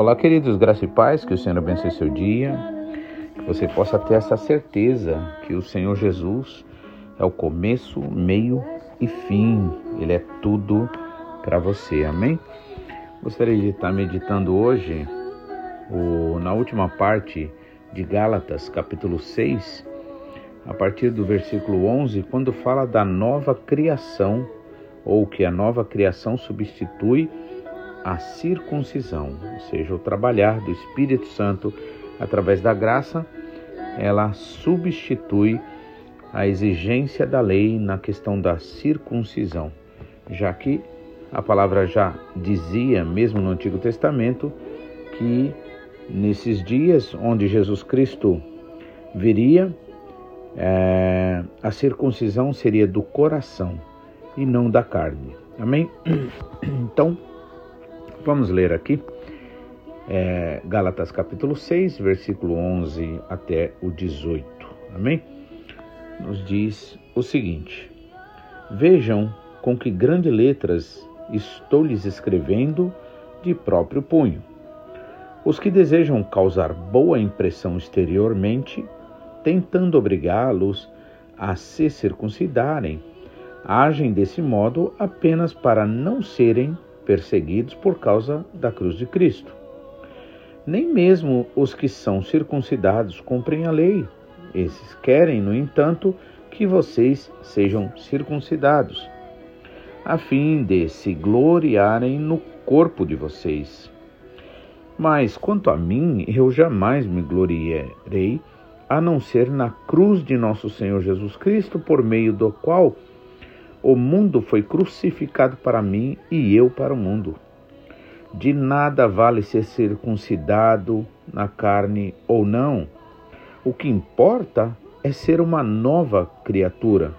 Olá, queridos, graças e paz, que o Senhor abençoe seu dia, que você possa ter essa certeza que o Senhor Jesus é o começo, meio e fim, Ele é tudo para você, amém? Gostaria de estar meditando hoje o, na última parte de Gálatas, capítulo 6, a partir do versículo 11, quando fala da nova criação, ou que a nova criação substitui a circuncisão, ou seja, o trabalhar do Espírito Santo através da graça, ela substitui a exigência da lei na questão da circuncisão, já que a palavra já dizia, mesmo no Antigo Testamento, que nesses dias onde Jesus Cristo viria, é, a circuncisão seria do coração e não da carne. Amém? Então, Vamos ler aqui é, Gálatas capítulo 6, versículo 11 até o 18. Amém? Nos diz o seguinte: Vejam com que grandes letras estou lhes escrevendo de próprio punho. Os que desejam causar boa impressão exteriormente, tentando obrigá-los a se circuncidarem, agem desse modo apenas para não serem perseguidos por causa da cruz de Cristo. Nem mesmo os que são circuncidados cumprem a lei. Esses querem, no entanto, que vocês sejam circuncidados, a fim de se gloriarem no corpo de vocês. Mas quanto a mim, eu jamais me gloriarei, a não ser na cruz de nosso Senhor Jesus Cristo, por meio do qual o mundo foi crucificado para mim e eu para o mundo. De nada vale ser circuncidado na carne ou não. O que importa é ser uma nova criatura.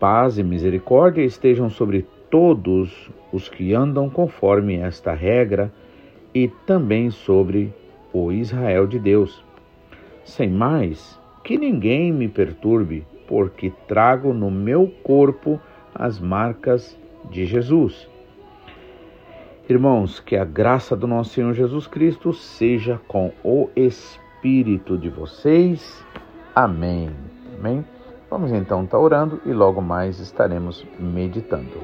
Paz e misericórdia estejam sobre todos os que andam conforme esta regra e também sobre o Israel de Deus. Sem mais, que ninguém me perturbe porque trago no meu corpo as marcas de Jesus. Irmãos, que a graça do nosso Senhor Jesus Cristo seja com o espírito de vocês. Amém. Amém. Vamos então estar orando e logo mais estaremos meditando.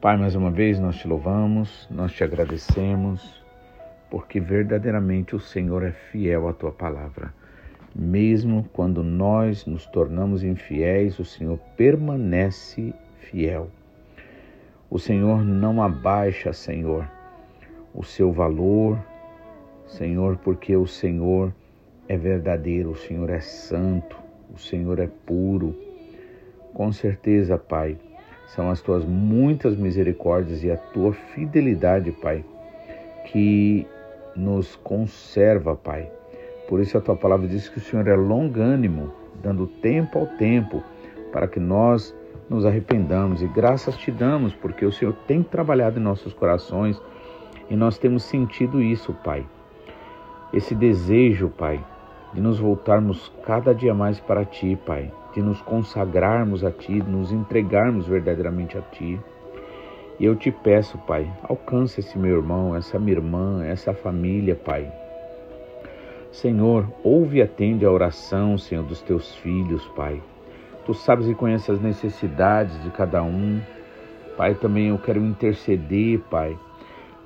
Pai, mais uma vez nós te louvamos, nós te agradecemos porque verdadeiramente o Senhor é fiel à tua palavra. Mesmo quando nós nos tornamos infiéis, o Senhor permanece fiel. O Senhor não abaixa, Senhor, o seu valor, Senhor, porque o Senhor é verdadeiro, o Senhor é santo, o Senhor é puro. Com certeza, Pai, são as tuas muitas misericórdias e a tua fidelidade, Pai, que nos conserva, Pai. Por isso a tua palavra diz que o Senhor é longânimo, dando tempo ao tempo, para que nós nos arrependamos e graças te damos, porque o Senhor tem trabalhado em nossos corações e nós temos sentido isso, Pai. Esse desejo, Pai, de nos voltarmos cada dia mais para ti, Pai, de nos consagrarmos a ti, de nos entregarmos verdadeiramente a ti. E eu te peço, Pai, alcance esse meu irmão, essa minha irmã, essa família, Pai. Senhor, ouve e atende a oração, Senhor, dos teus filhos, Pai. Tu sabes e conheces as necessidades de cada um. Pai, também eu quero interceder, Pai,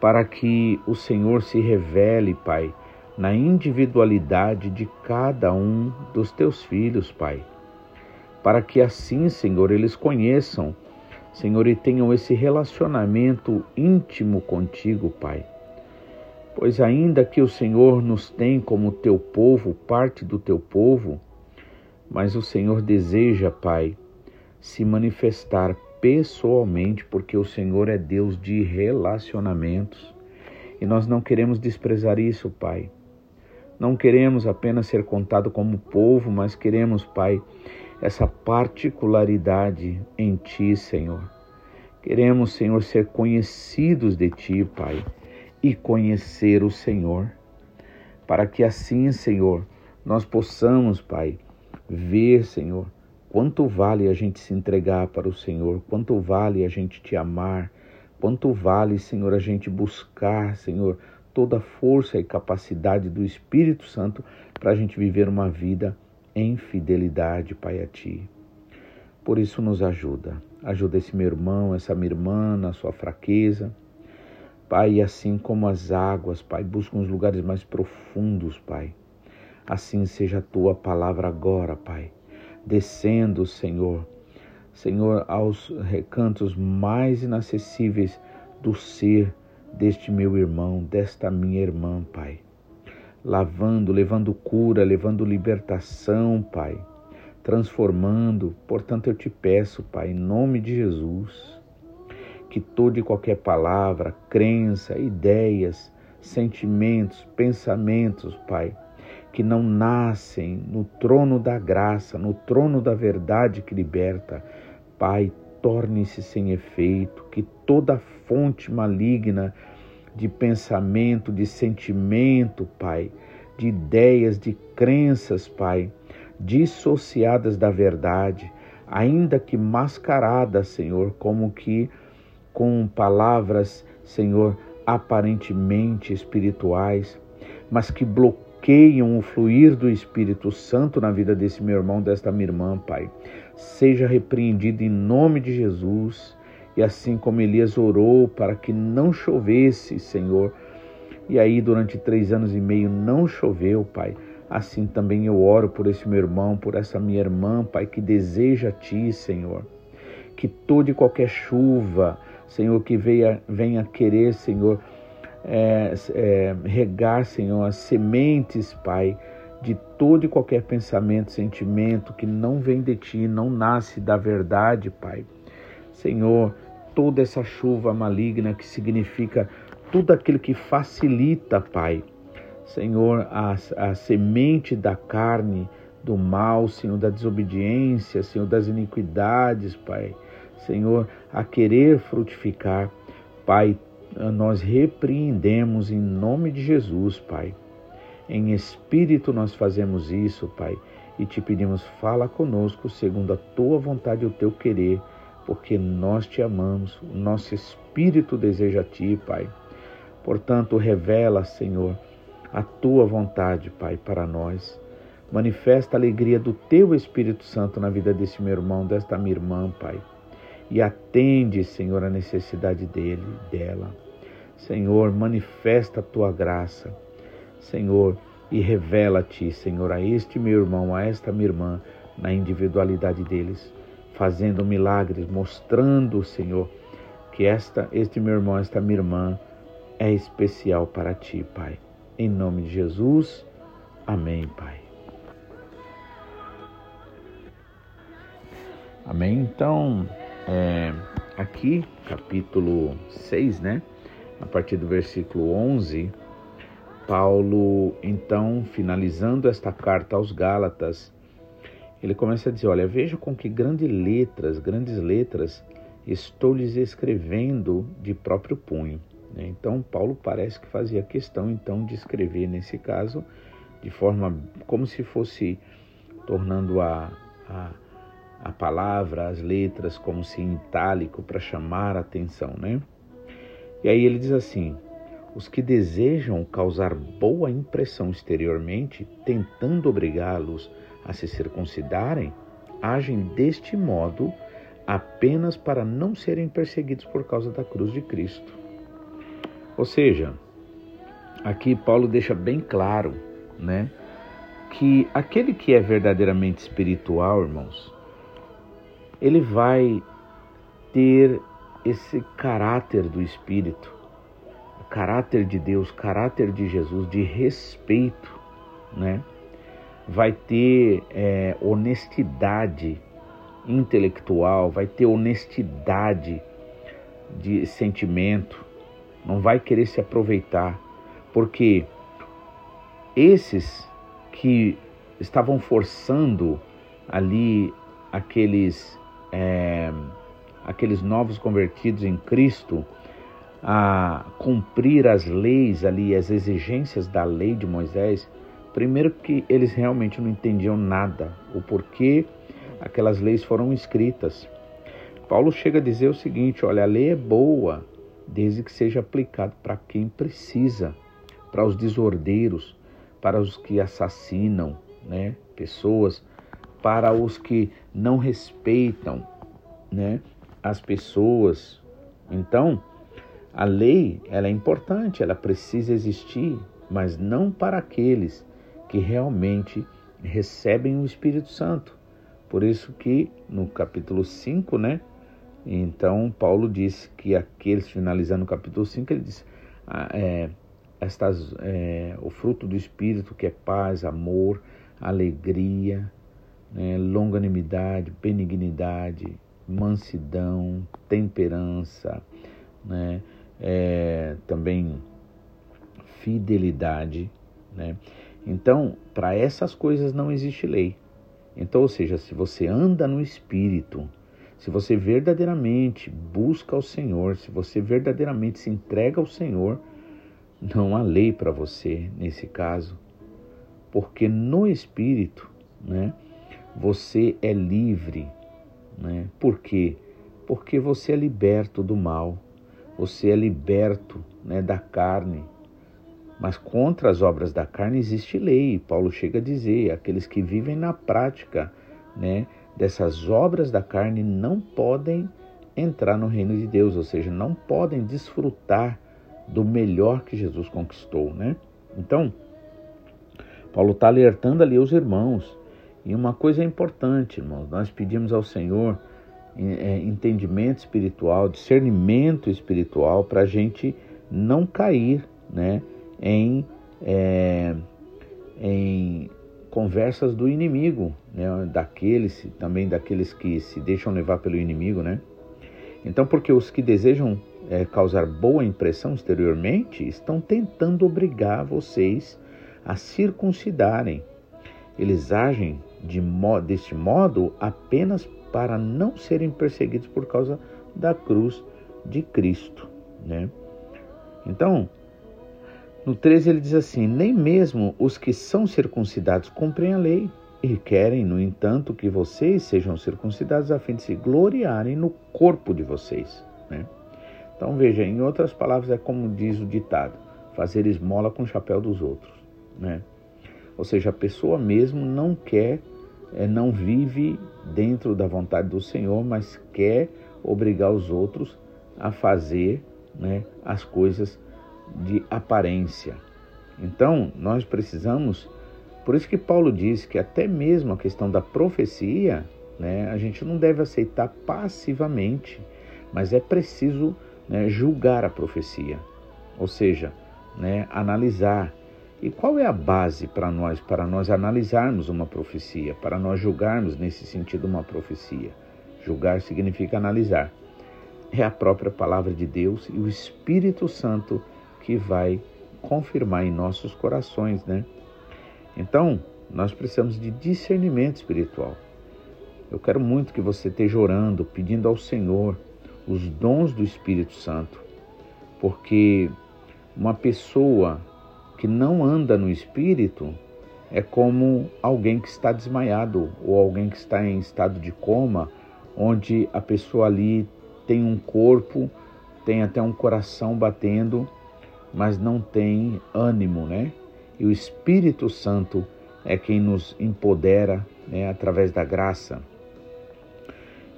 para que o Senhor se revele, Pai, na individualidade de cada um dos teus filhos, Pai. Para que assim, Senhor, eles conheçam Senhor, e tenham esse relacionamento íntimo contigo, Pai. Pois ainda que o Senhor nos tem como teu povo, parte do teu povo, mas o Senhor deseja, Pai, se manifestar pessoalmente, porque o Senhor é Deus de relacionamentos. E nós não queremos desprezar isso, Pai. Não queremos apenas ser contado como povo, mas queremos, Pai, essa particularidade em Ti, Senhor. Queremos, Senhor, ser conhecidos de Ti, Pai, e conhecer o Senhor, para que assim, Senhor, nós possamos, Pai, ver, Senhor, quanto vale a gente se entregar para o Senhor, quanto vale a gente te amar, quanto vale, Senhor, a gente buscar, Senhor, toda a força e capacidade do Espírito Santo para a gente viver uma vida em fidelidade, Pai, a Ti. Por isso, nos ajuda. Ajuda esse meu irmão, essa minha irmã na sua fraqueza. Pai, assim como as águas, Pai, buscam os lugares mais profundos, Pai. Assim seja a tua palavra agora, Pai, descendo, Senhor, Senhor, aos recantos mais inacessíveis do ser deste meu irmão, desta minha irmã, Pai. Lavando, levando cura, levando libertação, Pai. Transformando. Portanto, eu te peço, Pai, em nome de Jesus, que toda e qualquer palavra, crença, ideias, sentimentos, pensamentos, Pai, que não nascem no trono da graça, no trono da verdade que liberta, Pai, torne-se sem efeito, que toda fonte maligna de pensamento, de sentimento, Pai, de ideias, de crenças, Pai, dissociadas da verdade, ainda que mascaradas, Senhor, como que com palavras, Senhor, aparentemente espirituais, mas que bloqueiam o fluir do Espírito Santo na vida desse meu irmão, desta minha irmã, Pai. Seja repreendido em nome de Jesus e assim como Elias orou para que não chovesse, Senhor, e aí durante três anos e meio não choveu, Pai. Assim também eu oro por esse meu irmão, por essa minha irmã, Pai, que deseja a Ti, Senhor. Que toda e qualquer chuva, Senhor, que venha, venha querer, Senhor, é, é, regar, Senhor, as sementes, Pai, de todo e qualquer pensamento, sentimento que não vem de Ti, não nasce da verdade, Pai. Senhor, toda essa chuva maligna que significa tudo aquilo que facilita, Pai. Senhor, a, a semente da carne, do mal, Senhor, da desobediência, Senhor, das iniquidades, Pai. Senhor, a querer frutificar, Pai, nós repreendemos em nome de Jesus, Pai. Em espírito nós fazemos isso, Pai, e te pedimos, fala conosco segundo a tua vontade e o teu querer porque nós te amamos, o nosso espírito deseja a ti, Pai. Portanto, revela, Senhor, a tua vontade, Pai, para nós. Manifesta a alegria do teu Espírito Santo na vida desse meu irmão, desta minha irmã, Pai. E atende, Senhor, a necessidade dele, dela. Senhor, manifesta a tua graça. Senhor, e revela-te, Senhor, a este meu irmão, a esta minha irmã, na individualidade deles fazendo milagres, mostrando, Senhor, que esta, este meu irmão, esta minha irmã é especial para ti, Pai. Em nome de Jesus, amém, Pai. Amém? Então, é, aqui, capítulo 6, né? A partir do versículo 11, Paulo, então, finalizando esta carta aos Gálatas, ele começa a dizer: Olha, veja com que grandes letras, grandes letras, estou lhes escrevendo de próprio punho. Né? Então, Paulo parece que fazia questão então de escrever nesse caso de forma como se fosse tornando a, a, a palavra, as letras, como se em itálico para chamar a atenção, né? E aí ele diz assim: os que desejam causar boa impressão exteriormente, tentando obrigá-los a se circuncidarem agem deste modo apenas para não serem perseguidos por causa da cruz de Cristo. Ou seja, aqui Paulo deixa bem claro, né, que aquele que é verdadeiramente espiritual, irmãos, ele vai ter esse caráter do Espírito, o caráter de Deus, caráter de Jesus, de respeito, né? Vai ter é, honestidade intelectual, vai ter honestidade de sentimento, não vai querer se aproveitar, porque esses que estavam forçando ali aqueles é, aqueles novos convertidos em Cristo a cumprir as leis ali, as exigências da lei de Moisés, Primeiro que eles realmente não entendiam nada, o porquê aquelas leis foram escritas. Paulo chega a dizer o seguinte: olha, a lei é boa, desde que seja aplicada para quem precisa, para os desordeiros, para os que assassinam, né, pessoas, para os que não respeitam, né, as pessoas. Então, a lei, ela é importante, ela precisa existir, mas não para aqueles que realmente recebem o Espírito Santo. Por isso que no capítulo 5, né? Então Paulo diz que aqueles, finalizando o capítulo 5, ele diz ah, é, estas, é, o fruto do Espírito que é paz, amor, alegria, né, longanimidade, benignidade, mansidão, temperança, né, é, também fidelidade, né? Então, para essas coisas não existe lei. Então, ou seja, se você anda no Espírito, se você verdadeiramente busca o Senhor, se você verdadeiramente se entrega ao Senhor, não há lei para você nesse caso, porque no Espírito, né, você é livre, né? Por quê? Porque você é liberto do mal, você é liberto, né, da carne, mas contra as obras da carne existe lei. Paulo chega a dizer: aqueles que vivem na prática né, dessas obras da carne não podem entrar no reino de Deus, ou seja, não podem desfrutar do melhor que Jesus conquistou. Né? Então, Paulo está alertando ali os irmãos. E uma coisa importante, irmãos: nós pedimos ao Senhor é, entendimento espiritual, discernimento espiritual, para a gente não cair, né? Em, é, em conversas do inimigo, né? daqueles também daqueles que se deixam levar pelo inimigo, né? Então, porque os que desejam é, causar boa impressão exteriormente estão tentando obrigar vocês a circuncidarem. Eles agem de mo deste modo apenas para não serem perseguidos por causa da cruz de Cristo, né? Então, no 13 ele diz assim: Nem mesmo os que são circuncidados cumprem a lei e querem, no entanto, que vocês sejam circuncidados a fim de se gloriarem no corpo de vocês. Né? Então veja, em outras palavras, é como diz o ditado: fazer esmola com o chapéu dos outros. Né? Ou seja, a pessoa mesmo não quer, é, não vive dentro da vontade do Senhor, mas quer obrigar os outros a fazer né, as coisas de aparência. Então, nós precisamos, por isso que Paulo diz que até mesmo a questão da profecia, né, a gente não deve aceitar passivamente, mas é preciso né, julgar a profecia, ou seja, né, analisar. E qual é a base para nós, para nós analisarmos uma profecia, para nós julgarmos nesse sentido uma profecia? Julgar significa analisar. É a própria palavra de Deus e o Espírito Santo que vai confirmar em nossos corações, né? Então, nós precisamos de discernimento espiritual. Eu quero muito que você esteja orando, pedindo ao Senhor os dons do Espírito Santo, porque uma pessoa que não anda no Espírito é como alguém que está desmaiado ou alguém que está em estado de coma, onde a pessoa ali tem um corpo, tem até um coração batendo, mas não tem ânimo, né? E o Espírito Santo é quem nos empodera, né, através da graça.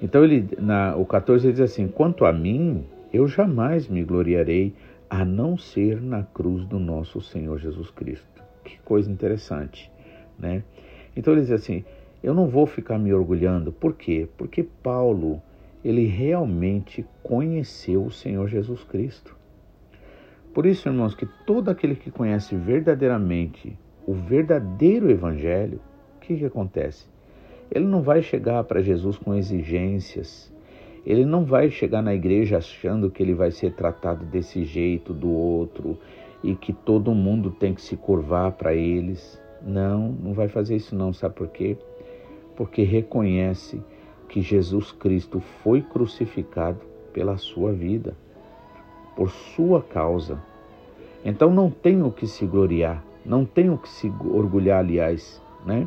Então ele, na, o 14 ele diz assim: Quanto a mim, eu jamais me gloriarei a não ser na cruz do nosso Senhor Jesus Cristo. Que coisa interessante, né? Então ele diz assim: Eu não vou ficar me orgulhando. Por quê? Porque Paulo, ele realmente conheceu o Senhor Jesus Cristo. Por isso, irmãos, que todo aquele que conhece verdadeiramente o verdadeiro Evangelho, o que, que acontece? Ele não vai chegar para Jesus com exigências, ele não vai chegar na igreja achando que ele vai ser tratado desse jeito, do outro, e que todo mundo tem que se curvar para eles. Não, não vai fazer isso não, sabe por quê? Porque reconhece que Jesus Cristo foi crucificado pela sua vida por sua causa. Então não tenho que se gloriar, não tenho que se orgulhar, aliás, né?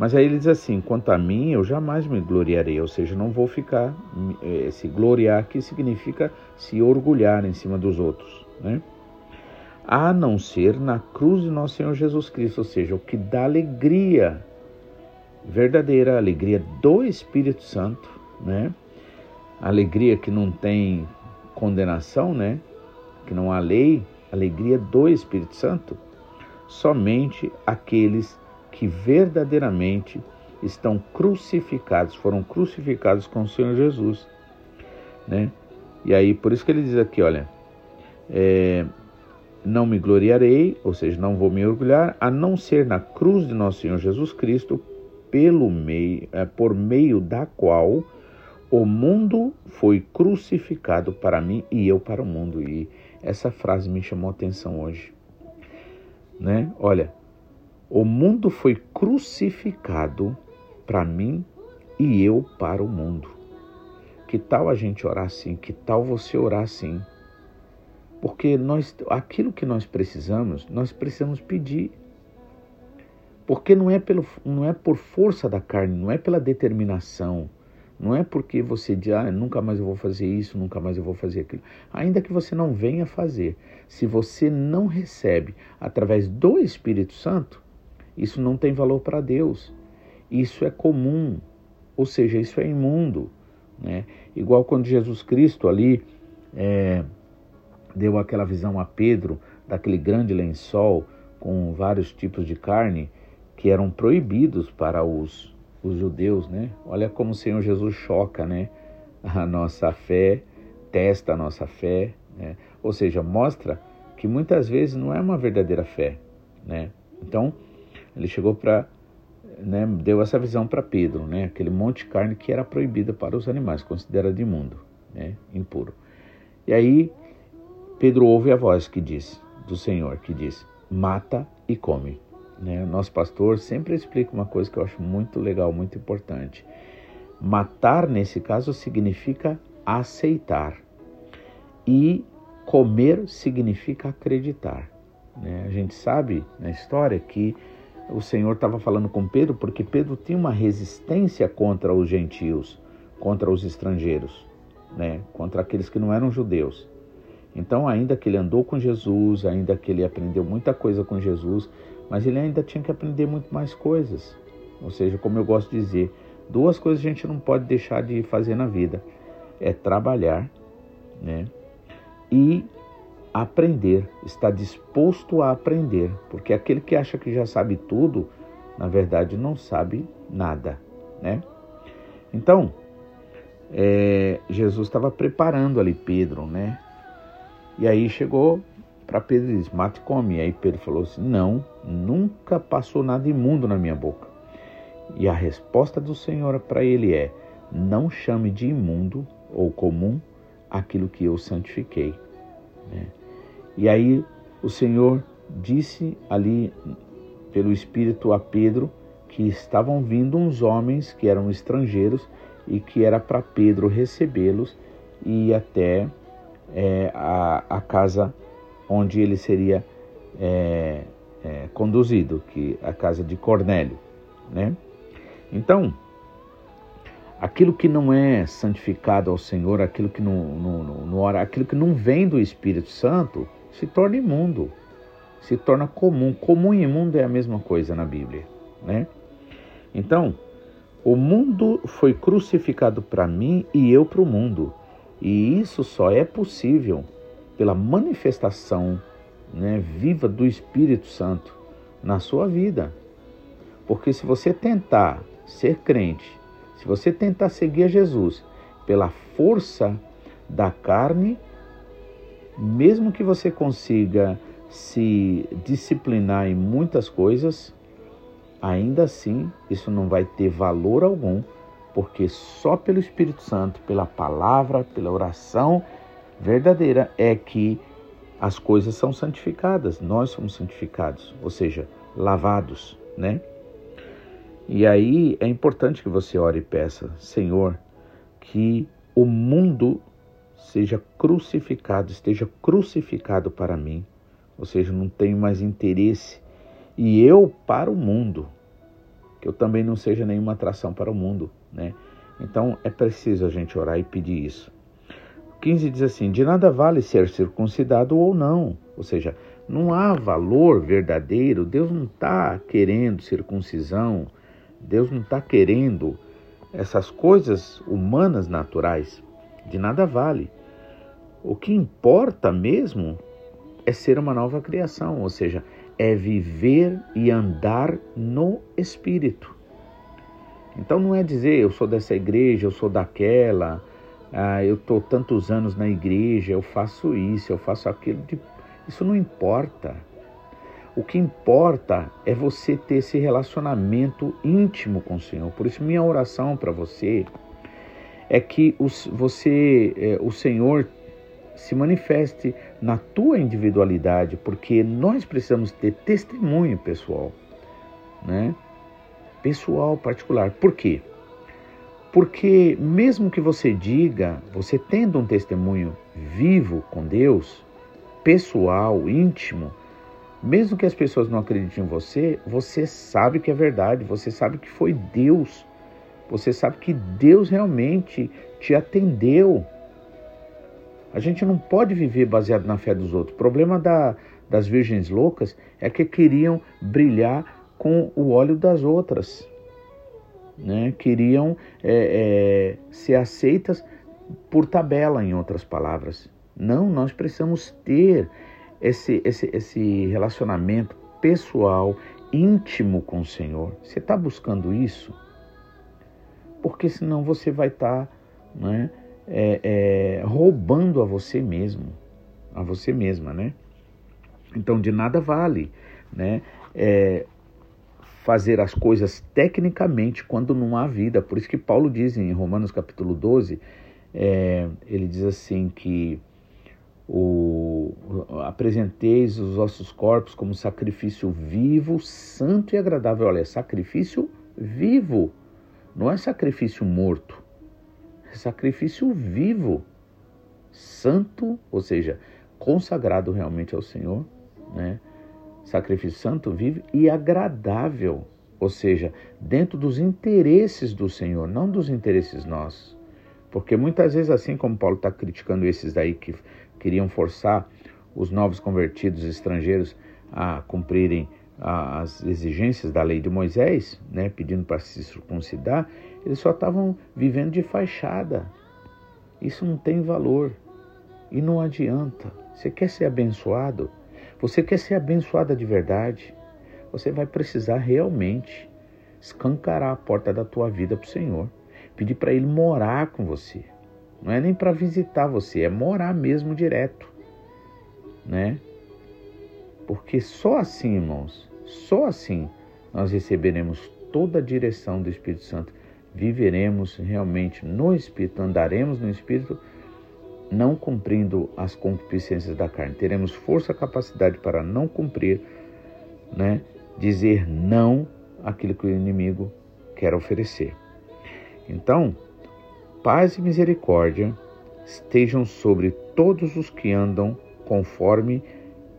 Mas aí ele diz assim: quanto a mim, eu jamais me gloriarei, ou seja, não vou ficar. Eh, se gloriar aqui significa se orgulhar em cima dos outros, né? A não ser na cruz de nosso Senhor Jesus Cristo, ou seja, o que dá alegria, verdadeira alegria do Espírito Santo, né? Alegria que não tem condenação, né? Que não há lei, alegria do Espírito Santo. Somente aqueles que verdadeiramente estão crucificados, foram crucificados com o Senhor Jesus, né? E aí, por isso que ele diz aqui, olha, é, não me gloriarei, ou seja, não vou me orgulhar, a não ser na cruz de nosso Senhor Jesus Cristo, pelo meio, é, por meio da qual o mundo foi crucificado para mim e eu para o mundo. E essa frase me chamou a atenção hoje, né? Olha, o mundo foi crucificado para mim e eu para o mundo. Que tal a gente orar assim? Que tal você orar assim? Porque nós, aquilo que nós precisamos, nós precisamos pedir. Porque não é, pelo, não é por força da carne, não é pela determinação, não é porque você diz, ah, nunca mais eu vou fazer isso, nunca mais eu vou fazer aquilo. Ainda que você não venha fazer, se você não recebe através do Espírito Santo, isso não tem valor para Deus. Isso é comum, ou seja, isso é imundo. Né? Igual quando Jesus Cristo ali é, deu aquela visão a Pedro daquele grande lençol com vários tipos de carne que eram proibidos para os, os judeus, né? Olha como o Senhor Jesus choca, né? A nossa fé, testa a nossa fé, né? Ou seja, mostra que muitas vezes não é uma verdadeira fé, né? Então, ele chegou para né, deu essa visão para Pedro, né, aquele monte de carne que era proibida para os animais, considerado imundo, né, impuro. E aí Pedro ouve a voz que diz do Senhor que diz: mata e come. Né? O nosso pastor sempre explica uma coisa que eu acho muito legal, muito importante. Matar nesse caso significa aceitar e comer significa acreditar. Né? A gente sabe na história que o Senhor estava falando com Pedro porque Pedro tinha uma resistência contra os gentios, contra os estrangeiros, né? contra aqueles que não eram judeus. Então, ainda que ele andou com Jesus, ainda que ele aprendeu muita coisa com Jesus, mas ele ainda tinha que aprender muito mais coisas. Ou seja, como eu gosto de dizer, duas coisas a gente não pode deixar de fazer na vida: é trabalhar, né? E aprender, está disposto a aprender, porque aquele que acha que já sabe tudo, na verdade não sabe nada, né? Então, é, Jesus estava preparando ali Pedro, né? E aí chegou para Pedro e disse: Mate e come. Aí Pedro falou assim: Não, nunca passou nada imundo na minha boca. E a resposta do Senhor para ele é: Não chame de imundo ou comum aquilo que eu santifiquei. Né? E aí o Senhor disse ali pelo Espírito a Pedro que estavam vindo uns homens que eram estrangeiros e que era para Pedro recebê-los e ir até é, a, a, casa onde ele seria é, é, conduzido, que a casa de Cornélio, né? Então, aquilo que não é santificado ao Senhor, aquilo que não, não, não, não aquilo que não vem do Espírito Santo, se torna imundo, se torna comum. Comum e imundo é a mesma coisa na Bíblia, né? Então, o mundo foi crucificado para mim e eu para o mundo. E isso só é possível pela manifestação né, viva do Espírito Santo na sua vida. Porque se você tentar ser crente, se você tentar seguir a Jesus pela força da carne, mesmo que você consiga se disciplinar em muitas coisas, ainda assim isso não vai ter valor algum, porque só pelo Espírito Santo, pela palavra, pela oração verdadeira é que as coisas são santificadas, nós somos santificados, ou seja, lavados, né? E aí é importante que você ore e peça, Senhor, que o mundo seja crucificado, esteja crucificado para mim, ou seja, não tenho mais interesse, e eu para o mundo, que eu também não seja nenhuma atração para o mundo, né? Então é preciso a gente orar e pedir isso. 15 diz assim: De nada vale ser circuncidado ou não, ou seja, não há valor verdadeiro, Deus não está querendo circuncisão, Deus não está querendo essas coisas humanas naturais, de nada vale. O que importa mesmo é ser uma nova criação, ou seja, é viver e andar no Espírito. Então não é dizer eu sou dessa igreja, eu sou daquela, ah, eu estou tantos anos na igreja, eu faço isso, eu faço aquilo. Isso não importa. O que importa é você ter esse relacionamento íntimo com o Senhor. Por isso, minha oração para você é que você, é, o Senhor se manifeste na tua individualidade, porque nós precisamos ter testemunho pessoal, né? Pessoal particular. Por quê? Porque mesmo que você diga, você tendo um testemunho vivo com Deus, pessoal, íntimo, mesmo que as pessoas não acreditem em você, você sabe que é verdade, você sabe que foi Deus. Você sabe que Deus realmente te atendeu. A gente não pode viver baseado na fé dos outros. O problema da, das virgens loucas é que queriam brilhar com o óleo das outras. Né? Queriam é, é, ser aceitas por tabela, em outras palavras. Não, nós precisamos ter esse, esse, esse relacionamento pessoal, íntimo com o Senhor. Você está buscando isso? Porque senão você vai estar tá, né, é, é, roubando a você mesmo, a você mesma, né? Então de nada vale, né? Fazer as coisas tecnicamente quando não há vida. Por isso que Paulo diz em Romanos capítulo 12, é, ele diz assim que o, apresenteis os vossos corpos como sacrifício vivo, santo e agradável. Olha, sacrifício vivo, não é sacrifício morto, é sacrifício vivo, santo, ou seja, consagrado realmente ao Senhor, né? Sacrifício santo, vivo e agradável, ou seja, dentro dos interesses do Senhor, não dos interesses nossos. Porque muitas vezes, assim como Paulo está criticando esses daí que queriam forçar os novos convertidos estrangeiros a cumprirem as exigências da lei de Moisés, né, pedindo para se circuncidar, eles só estavam vivendo de fachada. Isso não tem valor e não adianta. Você quer ser abençoado? Você quer ser abençoada de verdade? Você vai precisar realmente escancarar a porta da tua vida para o Senhor, pedir para Ele morar com você. Não é nem para visitar você, é morar mesmo direto, né? Porque só assim, irmãos, só assim nós receberemos toda a direção do Espírito Santo. Viveremos realmente no Espírito, andaremos no Espírito, não cumprindo as concupiscências da carne. Teremos força, capacidade para não cumprir, né? Dizer não àquilo que o inimigo quer oferecer. Então, paz e misericórdia estejam sobre todos os que andam conforme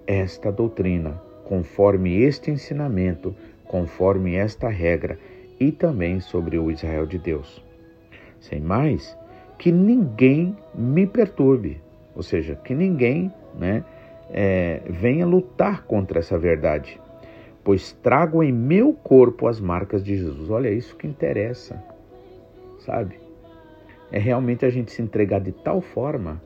esta doutrina, conforme este ensinamento, conforme esta regra e também sobre o Israel de Deus. Sem mais, que ninguém me perturbe, ou seja, que ninguém né, é, venha lutar contra essa verdade, pois trago em meu corpo as marcas de Jesus. Olha, isso que interessa, sabe? é realmente a gente se entregar de tal forma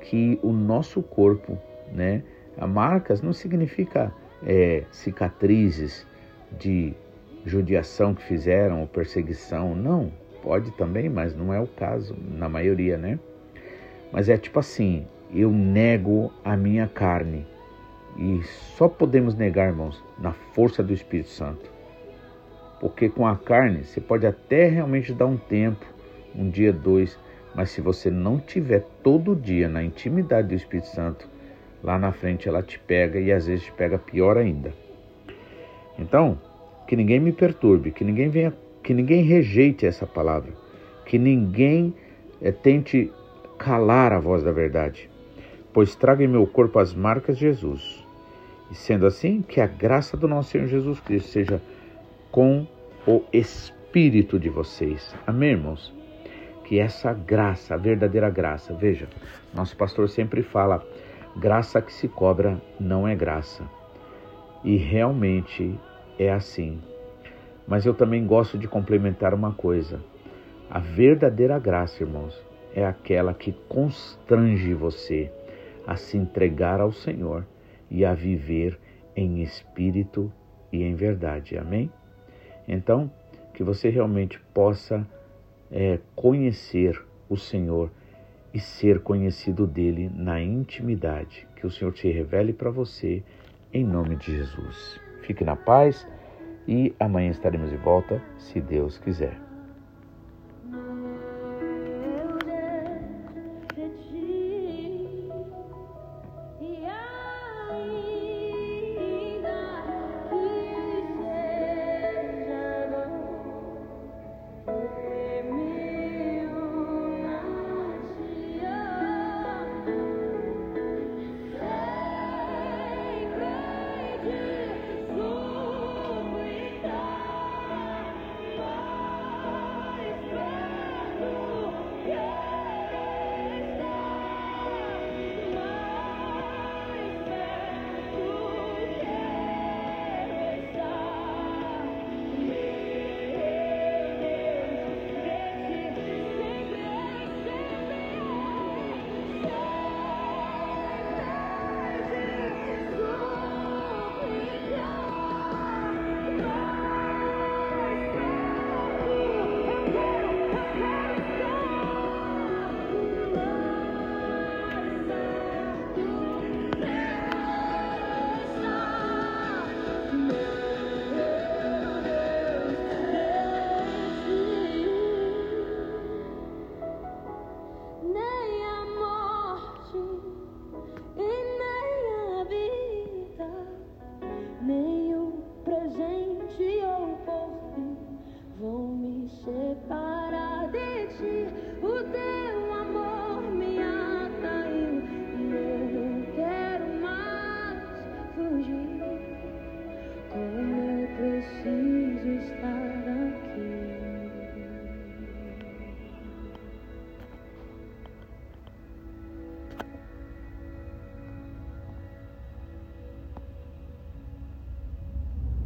que o nosso corpo, né? Marcas não significa é, cicatrizes de judiação que fizeram ou perseguição, não. Pode também, mas não é o caso na maioria, né? Mas é tipo assim, eu nego a minha carne. E só podemos negar, irmãos, na força do Espírito Santo. Porque com a carne você pode até realmente dar um tempo, um dia, dois, mas se você não tiver todo dia na intimidade do Espírito Santo, lá na frente ela te pega e às vezes te pega pior ainda. Então, que ninguém me perturbe, que ninguém venha, que ninguém rejeite essa palavra, que ninguém é, tente calar a voz da verdade, pois traga em meu corpo as marcas de Jesus. E sendo assim, que a graça do nosso Senhor Jesus Cristo seja com o espírito de vocês. Amém, irmãos? Que essa graça, a verdadeira graça, veja, nosso pastor sempre fala: graça que se cobra não é graça. E realmente é assim. Mas eu também gosto de complementar uma coisa. A verdadeira graça, irmãos, é aquela que constrange você a se entregar ao Senhor e a viver em espírito e em verdade. Amém? Então, que você realmente possa é, conhecer o Senhor e ser conhecido dele na intimidade. Que o Senhor te revele para você, em nome de Jesus. Fique na paz e amanhã estaremos de volta, se Deus quiser.